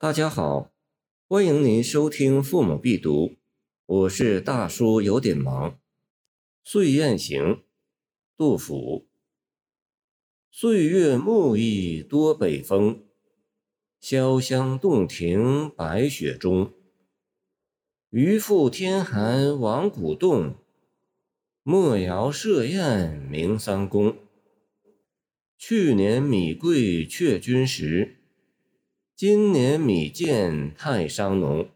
大家好，欢迎您收听《父母必读》，我是大叔，有点忙。《岁宴行》杜甫。岁月暮意多北风，潇湘洞庭白雪中。渔父天寒亡古洞，莫肴设宴明三公。去年米贵却君时，今年米贱太伤农。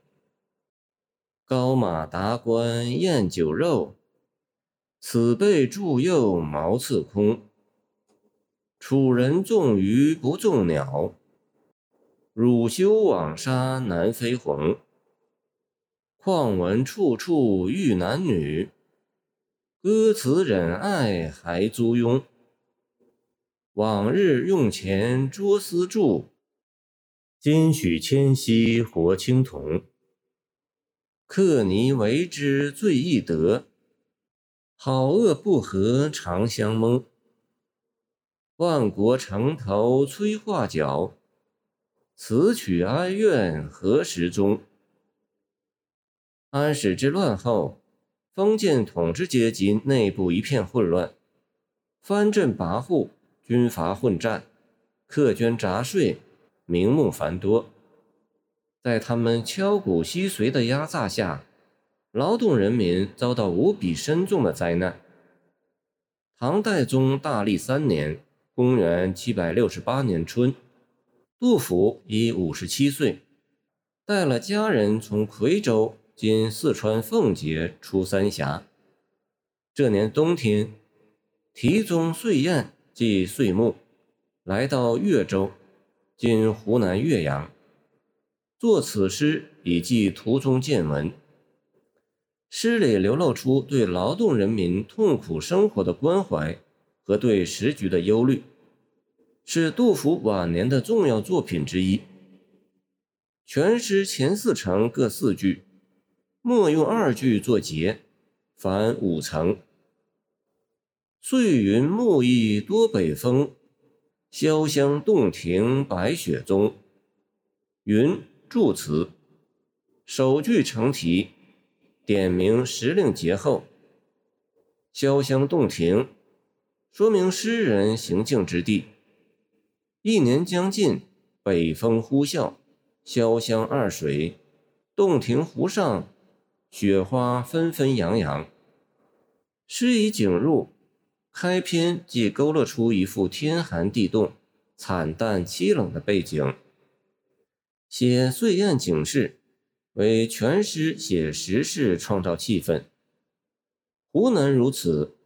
高马达官宴酒肉，此辈祝幼茅厕空。楚人纵鱼不纵鸟，汝休网沙南飞鸿。况闻处处遇男女，歌词忍爱还租庸。往日用钱捉丝柱，今许迁徙活青铜。克泥为之最易得，好恶不合常相蒙。万国城头催画角，此曲哀怨何时终？安史之乱后，封建统治阶级内部一片混乱，藩镇跋扈，军阀混战，苛捐杂税，名目繁多。在他们敲骨吸髓的压榨下，劳动人民遭到无比深重的灾难。唐代宗大历三年（公元768年春），杜甫已五十七岁，带了家人从夔州。今四川奉节出三峡。这年冬天，题宗岁宴即岁暮，来到岳州（今湖南岳阳），作此诗以记途中见闻。诗里流露出对劳动人民痛苦生活的关怀和对时局的忧虑，是杜甫晚年的重要作品之一。全诗前四成各四句。莫用二句作结，凡五层。岁云暮意多北风，潇湘洞庭白雪中。云助词，首句成题，点明时令节后。潇湘洞庭，说明诗人行径之地。一年将近，北风呼啸，潇湘二水，洞庭湖上。雪花纷纷扬扬，诗以景入，开篇即勾勒出一幅天寒地冻、惨淡凄冷的背景。写岁宴景事，为全诗写时事、创造气氛。湖南如此，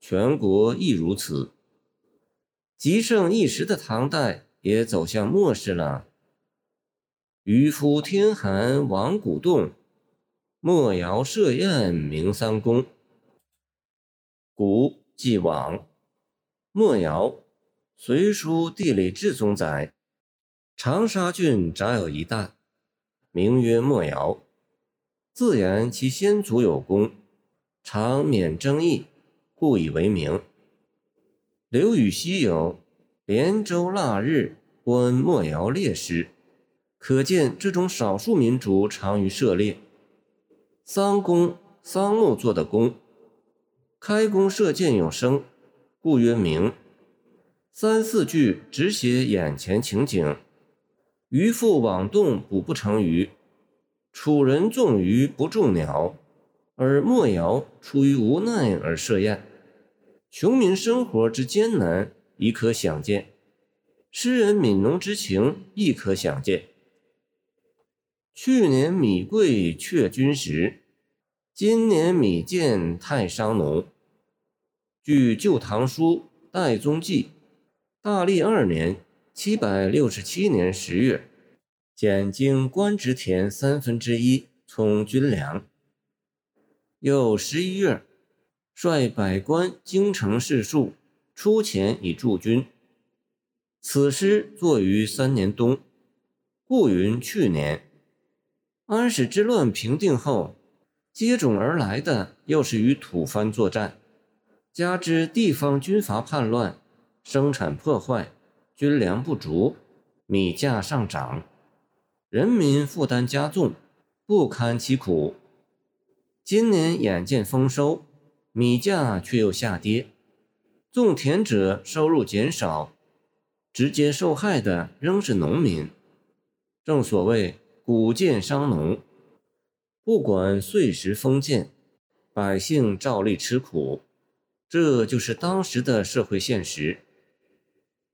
全国亦如此。极盛一时的唐代也走向末世了。渔夫天寒亡古洞。莫肴设宴明三公。古即往。莫尧，《隋书地理志》中载，长沙郡杂有一旦，名曰莫尧。自言其先祖有功，常免争议，故以为名。刘禹锡有“连州腊日观莫尧猎诗”，可见这种少数民族长于涉猎。桑公，桑木做的弓，开弓射箭有声，故曰鸣。三四句只写眼前情景：渔父网动捕不成鱼，楚人纵鱼不中鸟，而莫肴出于无奈而设宴。穷民生活之艰难，已可想见；诗人悯农之情，亦可想见。去年米贵却君时。今年米贱太伤农。据《旧唐书·代宗纪》，大历二年（七百六十七年）十月，减经官职田三分之一充军粮。又十一月，率百官京城士庶出钱以助军。此诗作于三年冬，故云去年。安史之乱平定后。接踵而来的又是与吐蕃作战，加之地方军阀叛乱，生产破坏，军粮不足，米价上涨，人民负担加重，不堪其苦。今年眼见丰收，米价却又下跌，种田者收入减少，直接受害的仍是农民。正所谓“谷贱伤农”，不管岁时丰贱，百姓照例吃苦。这就是当时的社会现实。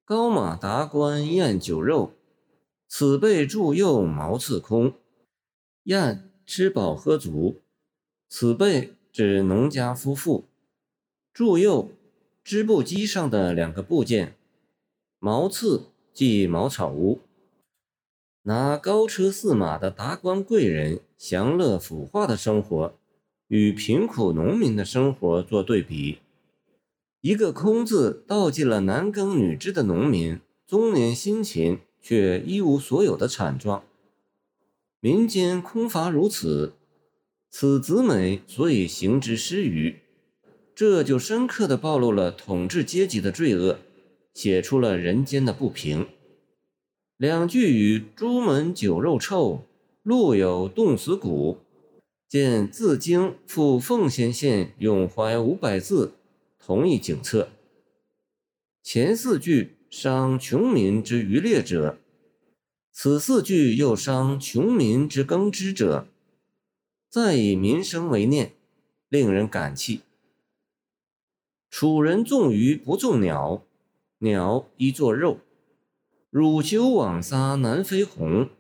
高马达官宴酒肉，此辈祝幼茅厕空。宴吃饱喝足，此辈指农家夫妇。祝幼织布机上的两个部件，茅厕即茅草屋。拿高车驷马的达官贵人享乐腐化的生活，与贫苦农民的生活做对比。一个“空”字道尽了男耕女织的农民中年辛勤却一无所有的惨状。民间空乏如此，此子美所以行之失于，这就深刻地暴露了统治阶级的罪恶，写出了人间的不平。两句与“朱门酒肉臭，路有冻死骨”见《自京赴奉先县咏怀五百字》。同一景策，前四句伤穷民之渔猎者，此四句又伤穷民之耕织者。再以民生为念，令人感泣。楚人纵鱼不纵鸟，鸟一作肉。乳丘网撒南飞鸿，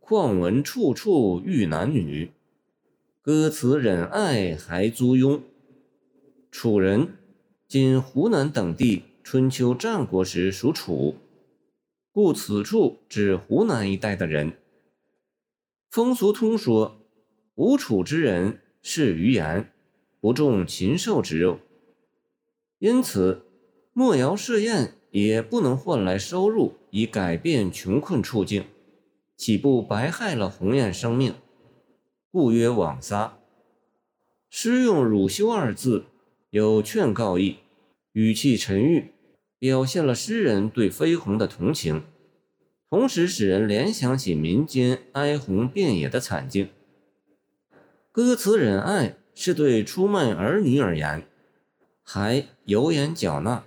况闻处处遇男女。歌词忍爱还租庸。楚人，今湖南等地春秋战国时属楚，故此处指湖南一带的人。风俗通说，吴楚之人是鱼言，不重禽兽之肉，因此莫谣设宴也不能换来收入以改变穷困处境，岂不白害了鸿雁生命？故曰枉撒。诗用乳羞二字。有劝告意，语气沉郁，表现了诗人对飞鸿的同情，同时使人联想起民间哀鸿遍野的惨境。歌词忍爱是对出卖儿女而言，还有眼缴纳。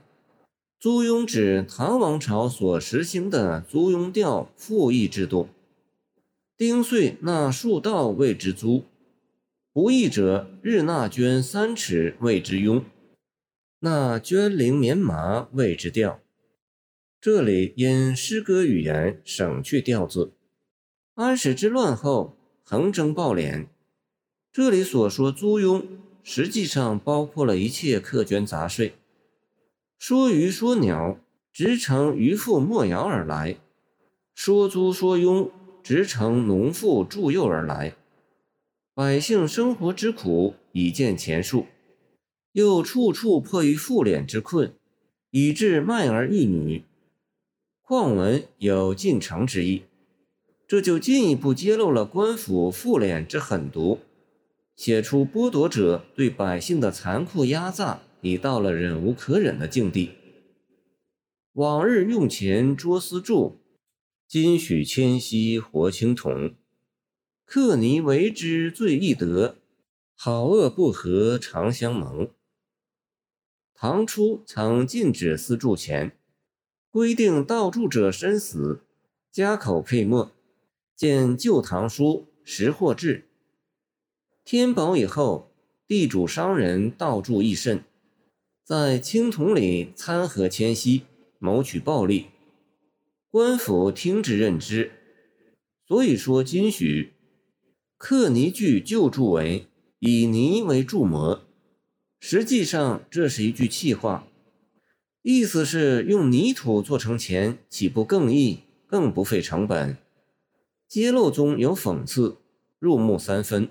租庸指唐王朝所实行的租庸调赋役制度，丁岁纳数稻谓之租。不义者日纳绢三尺谓之庸，纳绢绫棉麻谓之调。这里因诗歌语言省去调字。安史之乱后横征暴敛，这里所说租庸，实际上包括了一切客捐杂税。说鱼说鸟，直乘渔父莫瑶而来；说租说庸，直乘农妇助幼而来。百姓生活之苦已见前述，又处处迫于赋敛之困，以致卖儿育女。况闻有进城之意，这就进一步揭露了官府赋敛之狠毒，写出剥夺者对百姓的残酷压榨已到了忍无可忍的境地。往日用钱捉私铸，今许迁徙活青铜。克尼为之最易得，好恶不和常相蒙。唐初曾禁止私铸钱，规定盗铸者身死，家口配没。见《旧唐书·识货志》。天宝以后，地主商人盗铸亦甚，在青铜里掺和铅锡，谋取暴利。官府听之任之，所以说今许。刻泥具旧铸为以泥为铸模，实际上这是一句气话，意思是用泥土做成钱，岂不更易、更不费成本？揭露中有讽刺，入木三分。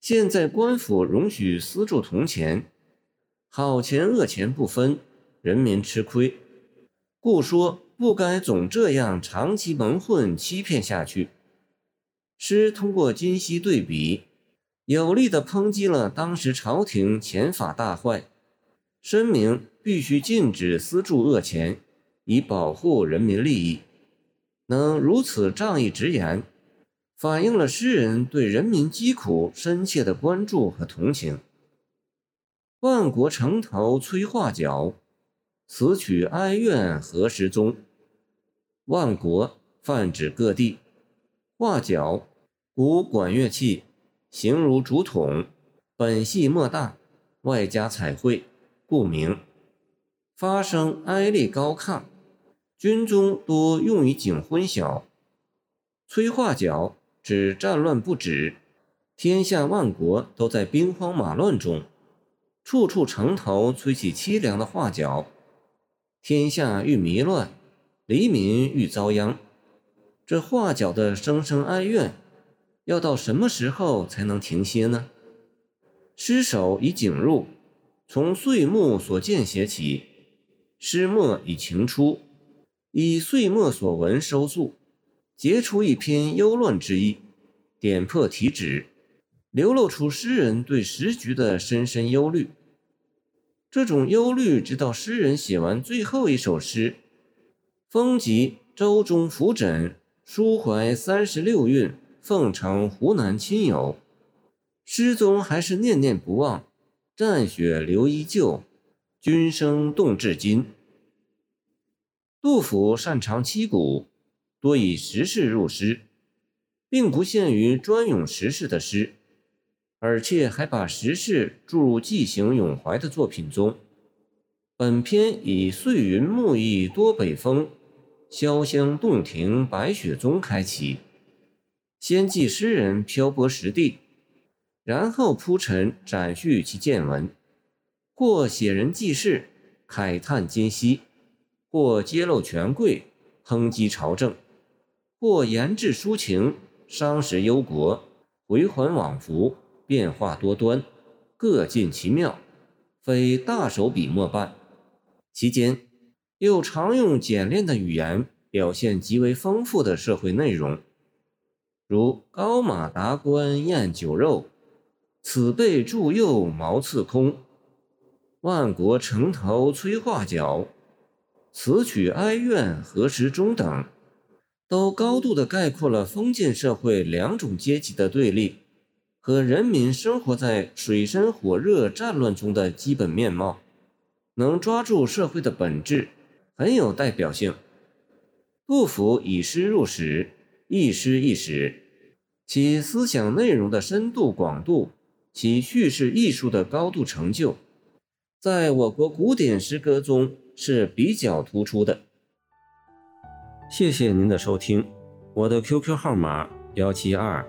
现在官府容许私铸铜钱，好钱恶钱不分，人民吃亏，故说不该总这样长期蒙混欺骗下去。诗通过今昔对比，有力地抨击了当时朝廷钱法大坏，声明必须禁止私铸恶钱，以保护人民利益。能如此仗义直言，反映了诗人对人民疾苦深切的关注和同情。万国城头催画角，此曲哀怨何时终？万国泛指各地，画角古管乐器，形如竹筒，本系莫大，外加彩绘，故名。发声哀厉高亢，军中多用于警昏晓。催化角指战乱不止，天下万国都在兵荒马乱中，处处城头吹起凄凉的画角，天下愈迷乱。黎民欲遭殃，这画角的声声哀怨，要到什么时候才能停歇呢？诗首以景入，从岁末所见写起；诗末以情出，以岁末所闻收束，结出一篇忧乱之意，点破题旨，流露出诗人对时局的深深忧虑。这种忧虑，直到诗人写完最后一首诗。风急舟中浮枕，抒怀三十六韵，奉承湖南亲友。诗中还是念念不忘，战雪留依旧，君声动至今。杜甫擅长七古，多以时事入诗，并不限于专咏时事的诗，而且还把时事注入寄行咏怀的作品中。本篇以“岁云暮意多北风”。潇湘洞庭白雪中开启，先记诗人漂泊实地，然后铺陈展叙其见闻，或写人记事，慨叹今昔；或揭露权贵，抨击朝政；或言志抒情，伤时忧国，回环往复，变化多端，各尽其妙，非大手笔墨办。其间。又常用简练的语言表现极为丰富的社会内容，如“高马达官宴酒肉，此辈助右茅刺空”，“万国城头催化角，此曲哀怨何时终”等，都高度的概括了封建社会两种阶级的对立和人民生活在水深火热战乱中的基本面貌，能抓住社会的本质。很有代表性。杜甫以诗入史，一诗一史，其思想内容的深度广度，其叙事艺术的高度成就，在我国古典诗歌中是比较突出的。谢谢您的收听，我的 QQ 号码幺七二